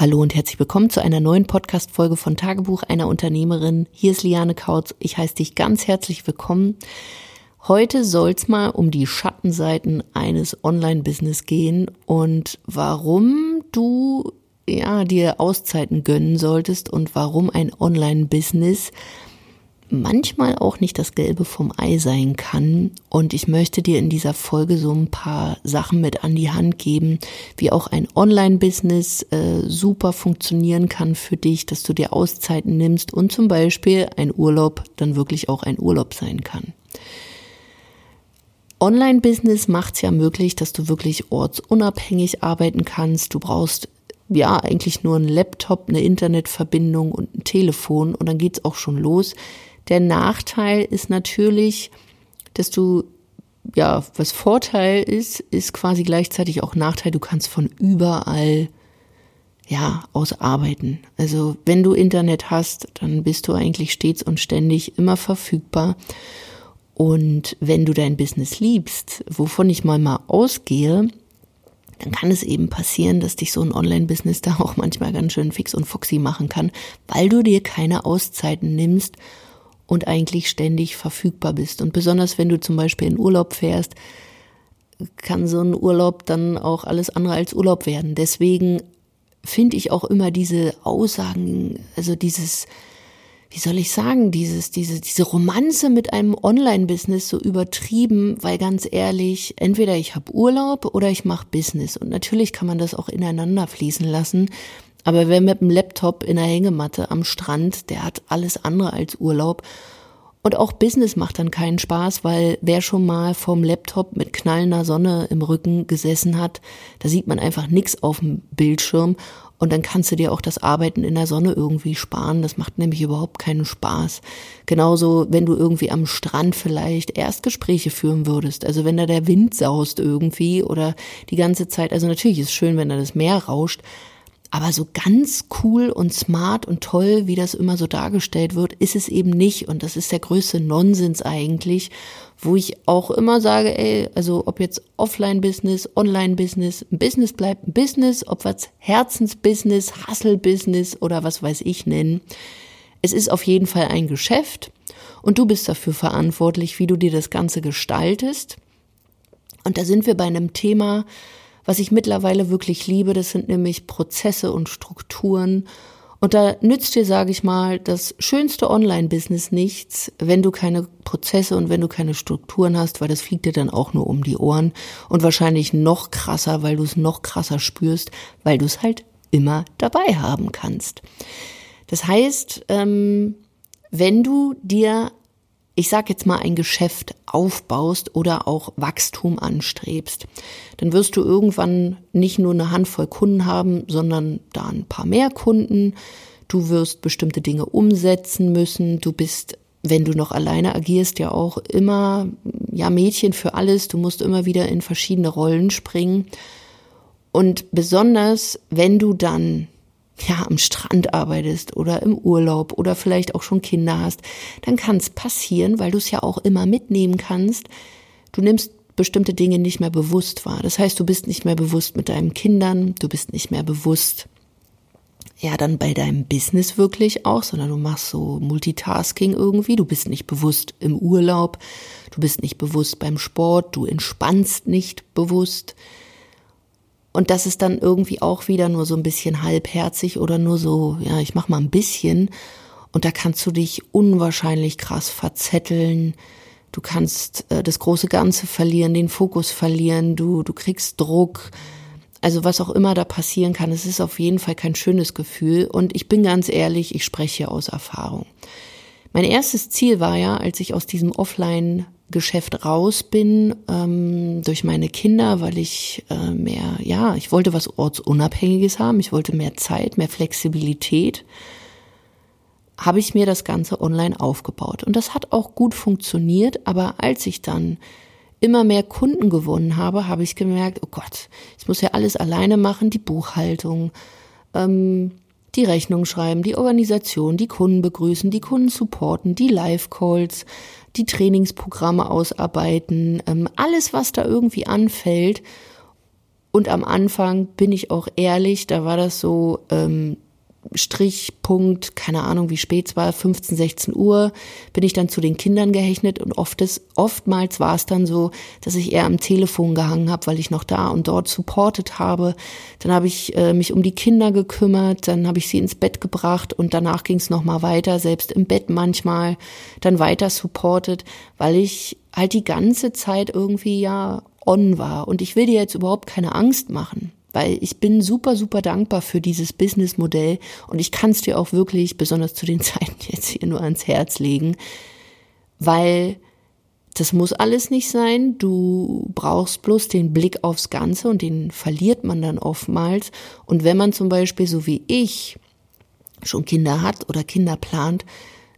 Hallo und herzlich willkommen zu einer neuen Podcast-Folge von Tagebuch einer Unternehmerin. Hier ist Liane Kautz. Ich heiße dich ganz herzlich willkommen. Heute soll es mal um die Schattenseiten eines Online-Business gehen und warum du ja dir Auszeiten gönnen solltest und warum ein Online-Business manchmal auch nicht das Gelbe vom Ei sein kann. Und ich möchte dir in dieser Folge so ein paar Sachen mit an die Hand geben, wie auch ein Online-Business äh, super funktionieren kann für dich, dass du dir Auszeiten nimmst und zum Beispiel ein Urlaub dann wirklich auch ein Urlaub sein kann. Online-Business macht es ja möglich, dass du wirklich ortsunabhängig arbeiten kannst. Du brauchst ja eigentlich nur einen Laptop, eine Internetverbindung und ein Telefon und dann geht's auch schon los. Der Nachteil ist natürlich, dass du, ja, was Vorteil ist, ist quasi gleichzeitig auch Nachteil. Du kannst von überall, ja, aus arbeiten. Also wenn du Internet hast, dann bist du eigentlich stets und ständig immer verfügbar. Und wenn du dein Business liebst, wovon ich mal mal ausgehe, dann kann es eben passieren, dass dich so ein Online-Business da auch manchmal ganz schön fix und foxy machen kann, weil du dir keine Auszeiten nimmst und eigentlich ständig verfügbar bist. Und besonders wenn du zum Beispiel in Urlaub fährst, kann so ein Urlaub dann auch alles andere als Urlaub werden. Deswegen finde ich auch immer diese Aussagen, also dieses, wie soll ich sagen, dieses, diese, diese Romanze mit einem Online-Business so übertrieben, weil ganz ehrlich, entweder ich habe Urlaub oder ich mache Business. Und natürlich kann man das auch ineinander fließen lassen. Aber wer mit dem Laptop in der Hängematte am Strand, der hat alles andere als Urlaub. Und auch Business macht dann keinen Spaß, weil wer schon mal vorm Laptop mit knallender Sonne im Rücken gesessen hat, da sieht man einfach nichts auf dem Bildschirm und dann kannst du dir auch das Arbeiten in der Sonne irgendwie sparen. Das macht nämlich überhaupt keinen Spaß. Genauso, wenn du irgendwie am Strand vielleicht Erstgespräche führen würdest. Also wenn da der Wind saust irgendwie oder die ganze Zeit. Also natürlich ist es schön, wenn da das Meer rauscht. Aber so ganz cool und smart und toll, wie das immer so dargestellt wird, ist es eben nicht. Und das ist der größte Nonsens eigentlich, wo ich auch immer sage, ey, also ob jetzt Offline-Business, Online-Business, ein Business bleibt ein Business, ob wir es Herzensbusiness, Hustle-Business oder was weiß ich nennen. Es ist auf jeden Fall ein Geschäft und du bist dafür verantwortlich, wie du dir das Ganze gestaltest. Und da sind wir bei einem Thema, was ich mittlerweile wirklich liebe, das sind nämlich Prozesse und Strukturen. Und da nützt dir, sage ich mal, das schönste Online-Business nichts, wenn du keine Prozesse und wenn du keine Strukturen hast, weil das fliegt dir dann auch nur um die Ohren und wahrscheinlich noch krasser, weil du es noch krasser spürst, weil du es halt immer dabei haben kannst. Das heißt, ähm, wenn du dir ich sag jetzt mal, ein Geschäft aufbaust oder auch Wachstum anstrebst, dann wirst du irgendwann nicht nur eine Handvoll Kunden haben, sondern da ein paar mehr Kunden. Du wirst bestimmte Dinge umsetzen müssen. Du bist, wenn du noch alleine agierst, ja auch immer, ja, Mädchen für alles. Du musst immer wieder in verschiedene Rollen springen. Und besonders, wenn du dann ja, am Strand arbeitest oder im Urlaub oder vielleicht auch schon Kinder hast, dann kann es passieren, weil du es ja auch immer mitnehmen kannst. Du nimmst bestimmte Dinge nicht mehr bewusst wahr. Das heißt, du bist nicht mehr bewusst mit deinen Kindern, du bist nicht mehr bewusst, ja, dann bei deinem Business wirklich auch, sondern du machst so Multitasking irgendwie. Du bist nicht bewusst im Urlaub, du bist nicht bewusst beim Sport, du entspannst nicht bewusst. Und das ist dann irgendwie auch wieder nur so ein bisschen halbherzig oder nur so, ja, ich mach mal ein bisschen. Und da kannst du dich unwahrscheinlich krass verzetteln. Du kannst äh, das große Ganze verlieren, den Fokus verlieren, du, du kriegst Druck. Also was auch immer da passieren kann, es ist auf jeden Fall kein schönes Gefühl. Und ich bin ganz ehrlich, ich spreche aus Erfahrung. Mein erstes Ziel war ja, als ich aus diesem Offline Geschäft raus bin ähm, durch meine Kinder, weil ich äh, mehr, ja, ich wollte was ortsunabhängiges haben, ich wollte mehr Zeit, mehr Flexibilität, habe ich mir das Ganze online aufgebaut. Und das hat auch gut funktioniert, aber als ich dann immer mehr Kunden gewonnen habe, habe ich gemerkt, oh Gott, ich muss ja alles alleine machen, die Buchhaltung, ähm, die Rechnung schreiben, die Organisation, die Kunden begrüßen, die Kunden supporten, die Live-Calls, die Trainingsprogramme ausarbeiten, ähm, alles, was da irgendwie anfällt. Und am Anfang bin ich auch ehrlich, da war das so, ähm, Strichpunkt, keine Ahnung, wie spät es war, 15, 16 Uhr, bin ich dann zu den Kindern gehechnet und oft ist, oftmals war es dann so, dass ich eher am Telefon gehangen habe, weil ich noch da und dort supportet habe. Dann habe ich äh, mich um die Kinder gekümmert, dann habe ich sie ins Bett gebracht und danach ging es nochmal weiter, selbst im Bett manchmal, dann weiter supportet, weil ich halt die ganze Zeit irgendwie ja on war. Und ich will dir jetzt überhaupt keine Angst machen weil ich bin super, super dankbar für dieses Businessmodell und ich kann es dir auch wirklich, besonders zu den Zeiten jetzt hier nur ans Herz legen, weil das muss alles nicht sein. Du brauchst bloß den Blick aufs Ganze und den verliert man dann oftmals. Und wenn man zum Beispiel, so wie ich, schon Kinder hat oder Kinder plant,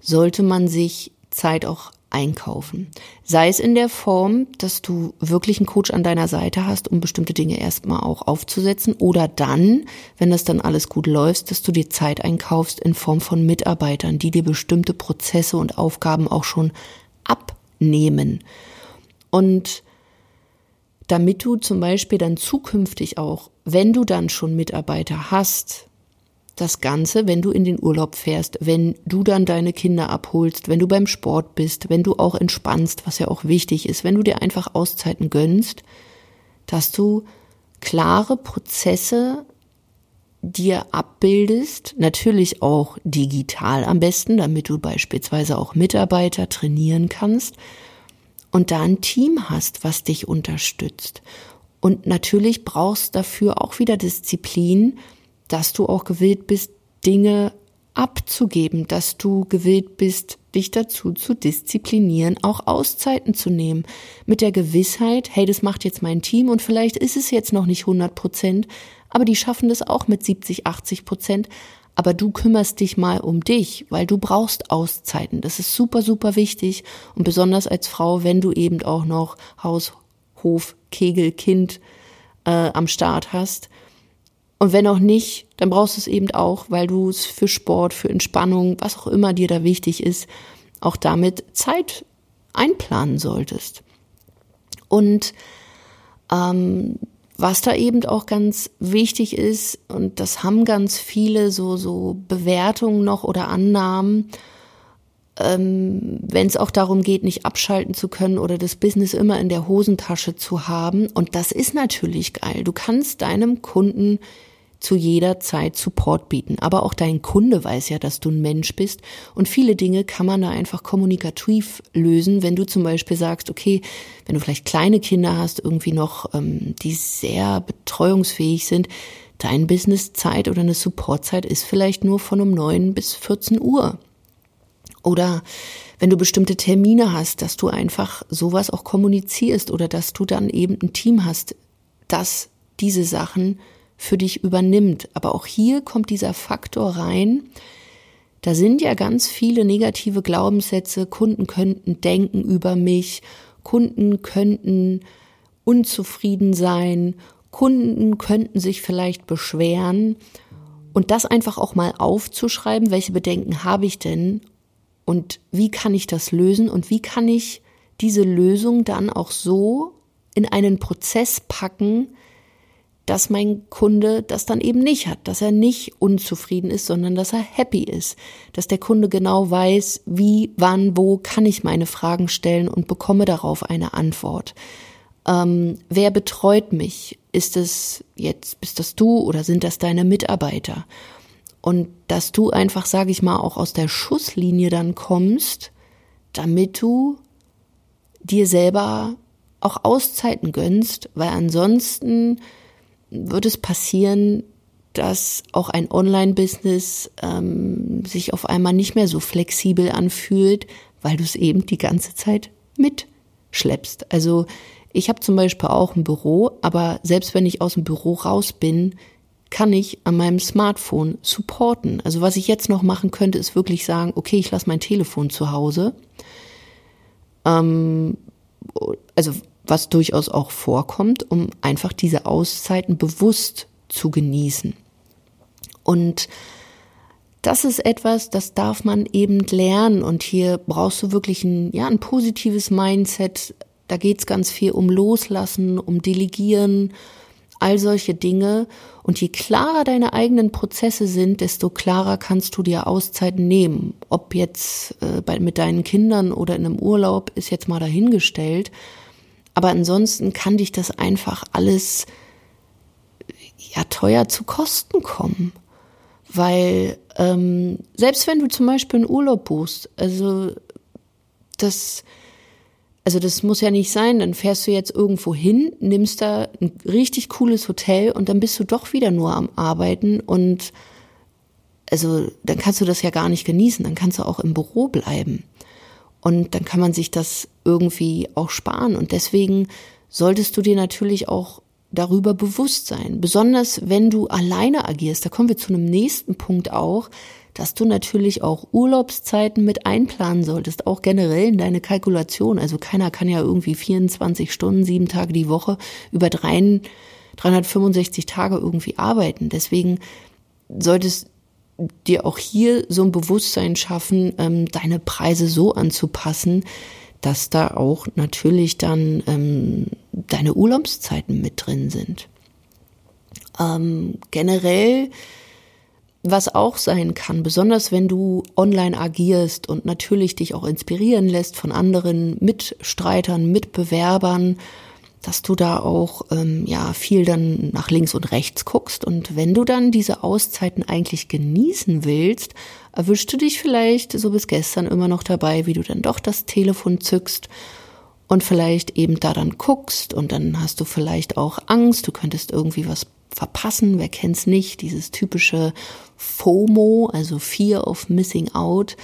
sollte man sich Zeit auch einkaufen. Sei es in der Form, dass du wirklich einen Coach an deiner Seite hast, um bestimmte Dinge erstmal auch aufzusetzen oder dann, wenn das dann alles gut läuft, dass du dir Zeit einkaufst in Form von Mitarbeitern, die dir bestimmte Prozesse und Aufgaben auch schon abnehmen. Und damit du zum Beispiel dann zukünftig auch, wenn du dann schon Mitarbeiter hast, das Ganze, wenn du in den Urlaub fährst, wenn du dann deine Kinder abholst, wenn du beim Sport bist, wenn du auch entspannst, was ja auch wichtig ist, wenn du dir einfach Auszeiten gönnst, dass du klare Prozesse dir abbildest, natürlich auch digital am besten, damit du beispielsweise auch Mitarbeiter trainieren kannst und da ein Team hast, was dich unterstützt. Und natürlich brauchst dafür auch wieder Disziplin, dass du auch gewillt bist, Dinge abzugeben, dass du gewillt bist, dich dazu zu disziplinieren, auch Auszeiten zu nehmen, mit der Gewissheit, hey, das macht jetzt mein Team und vielleicht ist es jetzt noch nicht 100 Prozent, aber die schaffen das auch mit 70, 80 Prozent, aber du kümmerst dich mal um dich, weil du brauchst Auszeiten. Das ist super, super wichtig und besonders als Frau, wenn du eben auch noch Haus, Hof, Kegel, Kind äh, am Start hast, und wenn auch nicht, dann brauchst du es eben auch, weil du es für Sport, für Entspannung, was auch immer dir da wichtig ist, auch damit Zeit einplanen solltest. Und ähm, was da eben auch ganz wichtig ist, und das haben ganz viele so, so Bewertungen noch oder Annahmen, ähm, wenn es auch darum geht, nicht abschalten zu können oder das Business immer in der Hosentasche zu haben. Und das ist natürlich geil. Du kannst deinem Kunden zu jeder Zeit Support bieten. Aber auch dein Kunde weiß ja, dass du ein Mensch bist und viele Dinge kann man da einfach kommunikativ lösen, wenn du zum Beispiel sagst, okay, wenn du vielleicht kleine Kinder hast, irgendwie noch, ähm, die sehr betreuungsfähig sind, dein Businesszeit oder eine Supportzeit ist vielleicht nur von um neun bis 14 Uhr. Oder wenn du bestimmte Termine hast, dass du einfach sowas auch kommunizierst oder dass du dann eben ein Team hast, das diese Sachen für dich übernimmt. Aber auch hier kommt dieser Faktor rein. Da sind ja ganz viele negative Glaubenssätze. Kunden könnten denken über mich. Kunden könnten unzufrieden sein. Kunden könnten sich vielleicht beschweren. Und das einfach auch mal aufzuschreiben, welche Bedenken habe ich denn und wie kann ich das lösen und wie kann ich diese Lösung dann auch so in einen Prozess packen, dass mein Kunde das dann eben nicht hat, dass er nicht unzufrieden ist, sondern dass er happy ist, dass der Kunde genau weiß, wie, wann, wo kann ich meine Fragen stellen und bekomme darauf eine Antwort. Ähm, wer betreut mich? Ist es jetzt, bist das du oder sind das deine Mitarbeiter? Und dass du einfach, sage ich mal, auch aus der Schusslinie dann kommst, damit du dir selber auch Auszeiten gönnst, weil ansonsten wird es passieren, dass auch ein Online-Business ähm, sich auf einmal nicht mehr so flexibel anfühlt, weil du es eben die ganze Zeit mitschleppst. Also ich habe zum Beispiel auch ein Büro, aber selbst wenn ich aus dem Büro raus bin, kann ich an meinem Smartphone supporten. Also was ich jetzt noch machen könnte, ist wirklich sagen, okay, ich lasse mein Telefon zu Hause. Ähm, also was durchaus auch vorkommt, um einfach diese Auszeiten bewusst zu genießen. Und das ist etwas, das darf man eben lernen und hier brauchst du wirklich ein, ja, ein positives Mindset. Da geht's ganz viel um Loslassen, um Delegieren, all solche Dinge. Und je klarer deine eigenen Prozesse sind, desto klarer kannst du dir Auszeiten nehmen. Ob jetzt äh, bei, mit deinen Kindern oder in einem Urlaub, ist jetzt mal dahingestellt. Aber ansonsten kann dich das einfach alles ja teuer zu Kosten kommen. Weil ähm, selbst wenn du zum Beispiel einen Urlaub buchst, also das also das muss ja nicht sein, dann fährst du jetzt irgendwo hin, nimmst da ein richtig cooles Hotel und dann bist du doch wieder nur am Arbeiten und also dann kannst du das ja gar nicht genießen, dann kannst du auch im Büro bleiben. Und dann kann man sich das irgendwie auch sparen. Und deswegen solltest du dir natürlich auch darüber bewusst sein. Besonders wenn du alleine agierst. Da kommen wir zu einem nächsten Punkt auch dass du natürlich auch Urlaubszeiten mit einplanen solltest, auch generell in deine Kalkulation. Also keiner kann ja irgendwie 24 Stunden, sieben Tage die Woche über 365 Tage irgendwie arbeiten. Deswegen solltest dir auch hier so ein Bewusstsein schaffen, ähm, deine Preise so anzupassen, dass da auch natürlich dann ähm, deine Urlaubszeiten mit drin sind. Ähm, generell was auch sein kann, besonders wenn du online agierst und natürlich dich auch inspirieren lässt von anderen Mitstreitern, Mitbewerbern, dass du da auch ähm, ja viel dann nach links und rechts guckst. Und wenn du dann diese Auszeiten eigentlich genießen willst, erwischst du dich vielleicht so bis gestern immer noch dabei, wie du dann doch das Telefon zückst und vielleicht eben da dann guckst. Und dann hast du vielleicht auch Angst, du könntest irgendwie was verpassen, wer kennt's nicht, dieses typische FOMO, also Fear of Missing Out.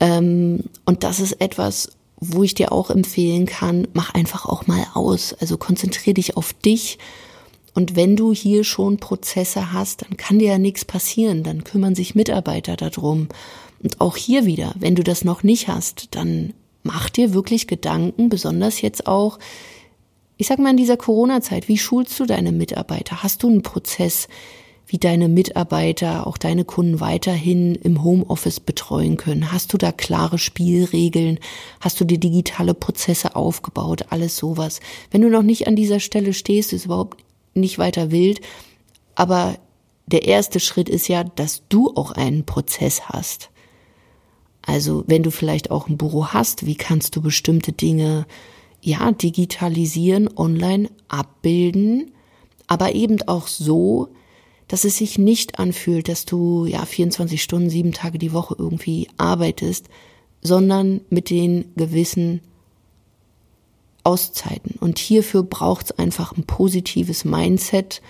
Ähm, und das ist etwas, wo ich dir auch empfehlen kann, mach einfach auch mal aus. Also konzentrier dich auf dich. Und wenn du hier schon Prozesse hast, dann kann dir ja nichts passieren. Dann kümmern sich Mitarbeiter darum. Und auch hier wieder, wenn du das noch nicht hast, dann mach dir wirklich Gedanken, besonders jetzt auch ich sag mal in dieser Corona-Zeit, wie schulst du deine Mitarbeiter? Hast du einen Prozess, wie deine Mitarbeiter, auch deine Kunden weiterhin im Homeoffice betreuen können? Hast du da klare Spielregeln? Hast du dir digitale Prozesse aufgebaut? Alles sowas. Wenn du noch nicht an dieser Stelle stehst, ist überhaupt nicht weiter wild. Aber der erste Schritt ist ja, dass du auch einen Prozess hast. Also wenn du vielleicht auch ein Büro hast, wie kannst du bestimmte Dinge ja, digitalisieren, online abbilden, aber eben auch so, dass es sich nicht anfühlt, dass du ja 24 Stunden, sieben Tage die Woche irgendwie arbeitest, sondern mit den gewissen Auszeiten. Und hierfür braucht es einfach ein positives Mindset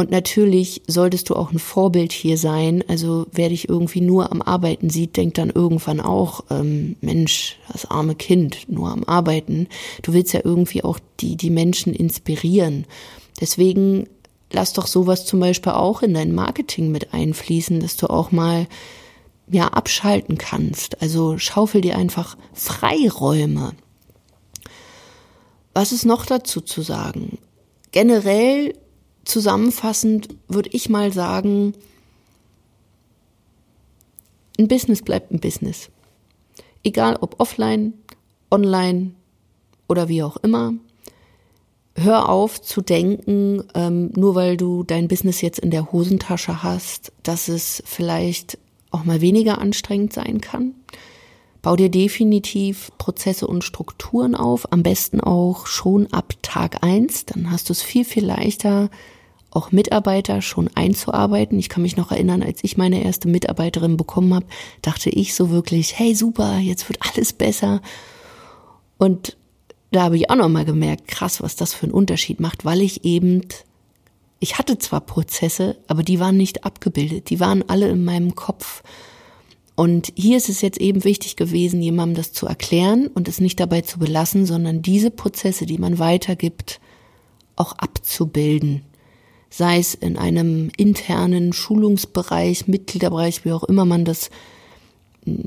und natürlich solltest du auch ein Vorbild hier sein. Also wer dich irgendwie nur am Arbeiten sieht, denkt dann irgendwann auch, ähm, Mensch, das arme Kind, nur am Arbeiten. Du willst ja irgendwie auch die, die Menschen inspirieren. Deswegen lass doch sowas zum Beispiel auch in dein Marketing mit einfließen, dass du auch mal ja abschalten kannst. Also schaufel dir einfach Freiräume. Was ist noch dazu zu sagen? Generell zusammenfassend würde ich mal sagen, ein Business bleibt ein Business. Egal ob offline, online oder wie auch immer. Hör auf zu denken, ähm, nur weil du dein Business jetzt in der Hosentasche hast, dass es vielleicht auch mal weniger anstrengend sein kann. Bau dir definitiv Prozesse und Strukturen auf, am besten auch schon ab Tag eins. Dann hast du es viel, viel leichter, auch Mitarbeiter schon einzuarbeiten. Ich kann mich noch erinnern, als ich meine erste Mitarbeiterin bekommen habe, dachte ich so wirklich, hey super, jetzt wird alles besser. Und da habe ich auch noch mal gemerkt, krass, was das für einen Unterschied macht, weil ich eben ich hatte zwar Prozesse, aber die waren nicht abgebildet, die waren alle in meinem Kopf. Und hier ist es jetzt eben wichtig gewesen, jemandem das zu erklären und es nicht dabei zu belassen, sondern diese Prozesse, die man weitergibt, auch abzubilden. Sei es in einem internen Schulungsbereich, Mitgliederbereich, wie auch immer man das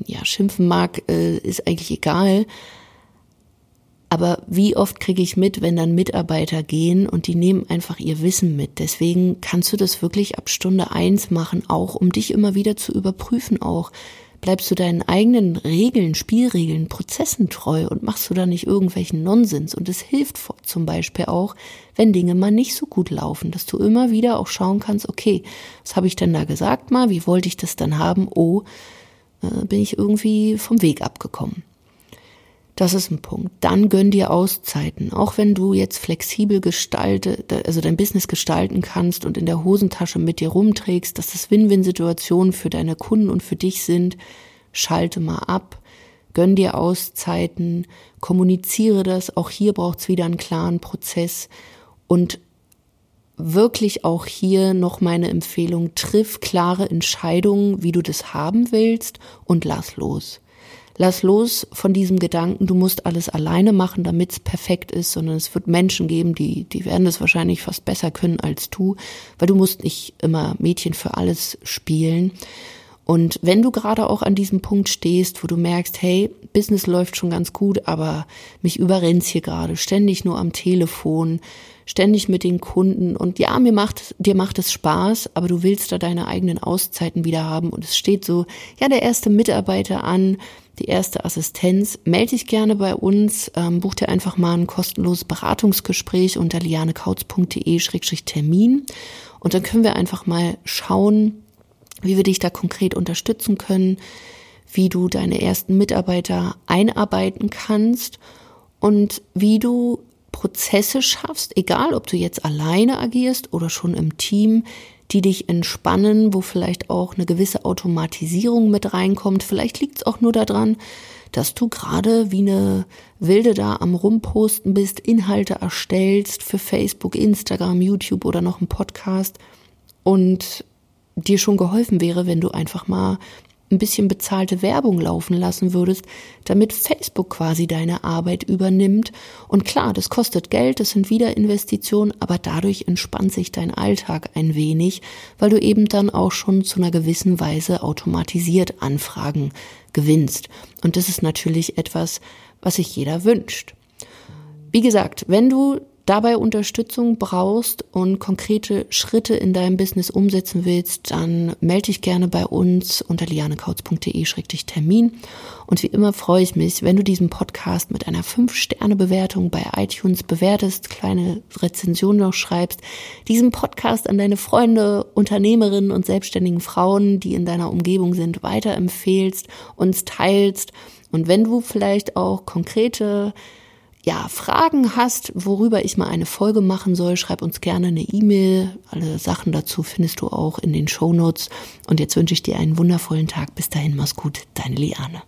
ja, schimpfen mag, äh, ist eigentlich egal. Aber wie oft kriege ich mit, wenn dann Mitarbeiter gehen und die nehmen einfach ihr Wissen mit. Deswegen kannst du das wirklich ab Stunde eins machen, auch um dich immer wieder zu überprüfen, auch Bleibst du deinen eigenen Regeln, Spielregeln, Prozessen treu und machst du da nicht irgendwelchen Nonsens? Und es hilft zum Beispiel auch, wenn Dinge mal nicht so gut laufen, dass du immer wieder auch schauen kannst, okay, was habe ich denn da gesagt mal? Wie wollte ich das dann haben? Oh, äh, bin ich irgendwie vom Weg abgekommen. Das ist ein Punkt. Dann gönn dir Auszeiten. Auch wenn du jetzt flexibel gestalte, also dein Business gestalten kannst und in der Hosentasche mit dir rumträgst, dass das Win-Win-Situationen für deine Kunden und für dich sind, schalte mal ab. Gönn dir Auszeiten, kommuniziere das. Auch hier braucht's wieder einen klaren Prozess und wirklich auch hier noch meine Empfehlung, triff klare Entscheidungen, wie du das haben willst und lass los. Lass los von diesem Gedanken, du musst alles alleine machen, damit es perfekt ist, sondern es wird Menschen geben, die, die werden es wahrscheinlich fast besser können als du, weil du musst nicht immer Mädchen für alles spielen. Und wenn du gerade auch an diesem Punkt stehst, wo du merkst, hey, Business läuft schon ganz gut, aber mich überrennt's hier gerade, ständig nur am Telefon, ständig mit den Kunden und ja, mir macht, dir macht es Spaß, aber du willst da deine eigenen Auszeiten wieder haben und es steht so, ja, der erste Mitarbeiter an, die erste Assistenz, melde dich gerne bei uns, ähm, buch dir einfach mal ein kostenloses Beratungsgespräch unter lianekautz.de-termin und dann können wir einfach mal schauen, wie wir dich da konkret unterstützen können, wie du deine ersten Mitarbeiter einarbeiten kannst und wie du Prozesse schaffst, egal ob du jetzt alleine agierst oder schon im Team, die dich entspannen, wo vielleicht auch eine gewisse Automatisierung mit reinkommt. Vielleicht liegt es auch nur daran, dass du gerade wie eine Wilde da am Rumposten bist, Inhalte erstellst für Facebook, Instagram, YouTube oder noch einen Podcast und dir schon geholfen wäre, wenn du einfach mal ein bisschen bezahlte Werbung laufen lassen würdest, damit Facebook quasi deine Arbeit übernimmt. Und klar, das kostet Geld, das sind wieder Investitionen, aber dadurch entspannt sich dein Alltag ein wenig, weil du eben dann auch schon zu einer gewissen Weise automatisiert Anfragen gewinnst. Und das ist natürlich etwas, was sich jeder wünscht. Wie gesagt, wenn du dabei Unterstützung brauchst und konkrete Schritte in deinem Business umsetzen willst, dann melde dich gerne bei uns unter lianekautz.de-termin. Und wie immer freue ich mich, wenn du diesen Podcast mit einer 5-Sterne-Bewertung bei iTunes bewertest, kleine Rezension noch schreibst, diesen Podcast an deine Freunde, Unternehmerinnen und selbstständigen Frauen, die in deiner Umgebung sind, weiterempfehlst, uns teilst. Und wenn du vielleicht auch konkrete ja, Fragen hast, worüber ich mal eine Folge machen soll, schreib uns gerne eine E-Mail. Alle Sachen dazu findest du auch in den Show Notes. Und jetzt wünsche ich dir einen wundervollen Tag. Bis dahin, mach's gut, deine Liane.